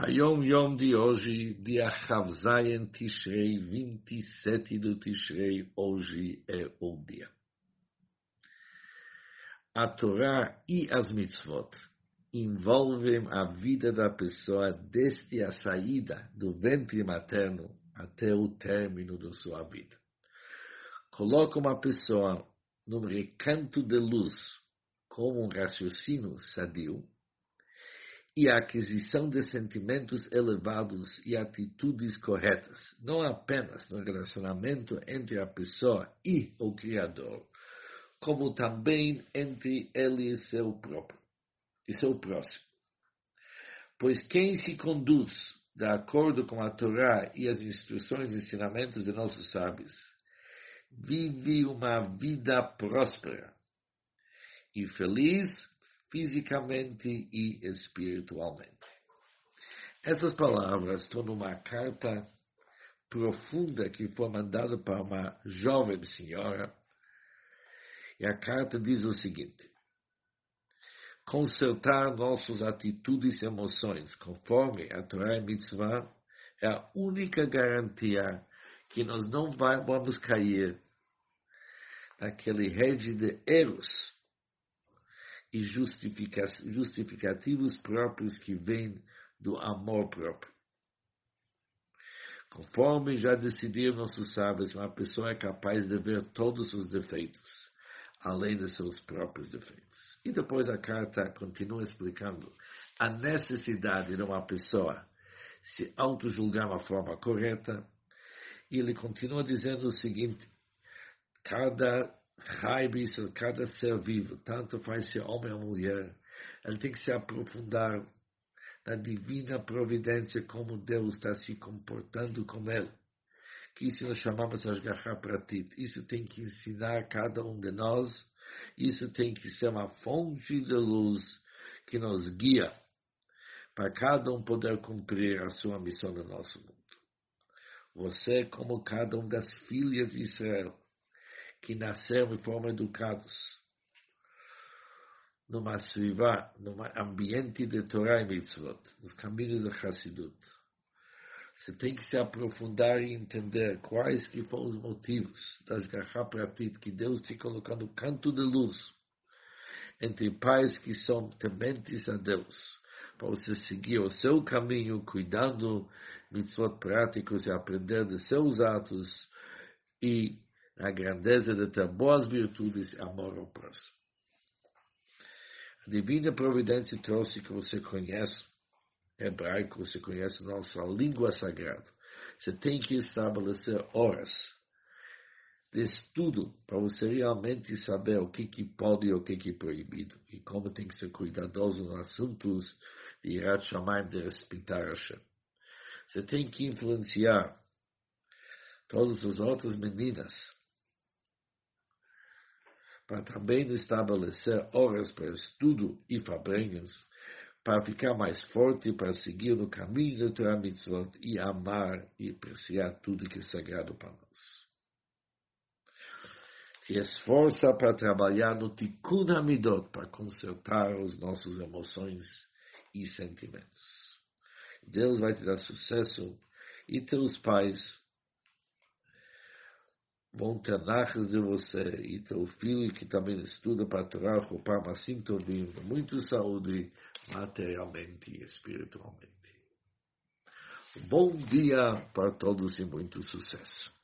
Hayom Yom de hoje, dia Chavzayen Tishrei, 27 do Tishrei, hoje é o dia. A Torá e as mitzvot envolvem a vida da pessoa desde a saída do ventre materno até o término da sua vida. Coloca uma pessoa num recanto de luz como um raciocínio sadio, e a aquisição de sentimentos elevados e atitudes corretas, não apenas no relacionamento entre a pessoa e o Criador, como também entre ele e seu próprio e seu próximo. Pois quem se conduz de acordo com a Torá e as instruções e ensinamentos de nossos sábios, vive uma vida próspera e feliz fisicamente e espiritualmente. Essas palavras estão numa carta profunda que foi mandada para uma jovem senhora. E a carta diz o seguinte: consertar nossas atitudes e emoções conforme a Torá e Mitzvah é a única garantia que nós não vamos cair naquele rede de erros e justificativos próprios que vêm do amor próprio. Conforme já decidiram nossos sábios, uma pessoa é capaz de ver todos os defeitos, além de seus próprios defeitos. E depois a carta continua explicando a necessidade de uma pessoa se auto-julgar uma forma correta. E ele continua dizendo o seguinte: cada Raibis, cada ser vivo, tanto faz ser homem ou mulher, ele tem que se aprofundar na divina providência, como Deus está se comportando com ele. Que isso nós chamamos Ashgaha Pratit. Isso tem que ensinar cada um de nós. Isso tem que ser uma fonte de luz que nos guia para cada um poder cumprir a sua missão no nosso mundo. Você, como cada uma das filhas de Israel, que nasceram e foram educados numa sriva, num ambiente de Torah e Mitzvot, nos caminhos da Hassidut. Você tem que se aprofundar e entender quais que foram os motivos da Ashgaha Pratit, que Deus te colocou no canto de luz, entre pais que são tementes a Deus, para você seguir o seu caminho, cuidando mitzvot práticos e aprender de seus atos e a grandeza de ter boas virtudes e amor ao próximo. A divina providência trouxe que você conhece hebraico, você conhece nossa língua sagrada. Você tem que estabelecer horas de estudo para você realmente saber o que, que pode e o que, que é proibido e como tem que ser cuidadoso nos assuntos de Irat Shamayim, de respeitar Hashem. Você tem que influenciar todas as outras meninas para também estabelecer horas para estudo e fabrenhos, para ficar mais forte, para seguir no caminho do Torah Mitzvot e amar e apreciar tudo que é sagrado para nós. Se esforça para trabalhar no Tikkun Hamidot, para consertar os nossos emoções e sentimentos. Deus vai te dar sucesso e teus pais vão ter nachas de você e teu filho que também estuda para Torá, Chopam, assim Tovim, muito saúde materialmente e espiritualmente. Bom dia para todos e muito sucesso.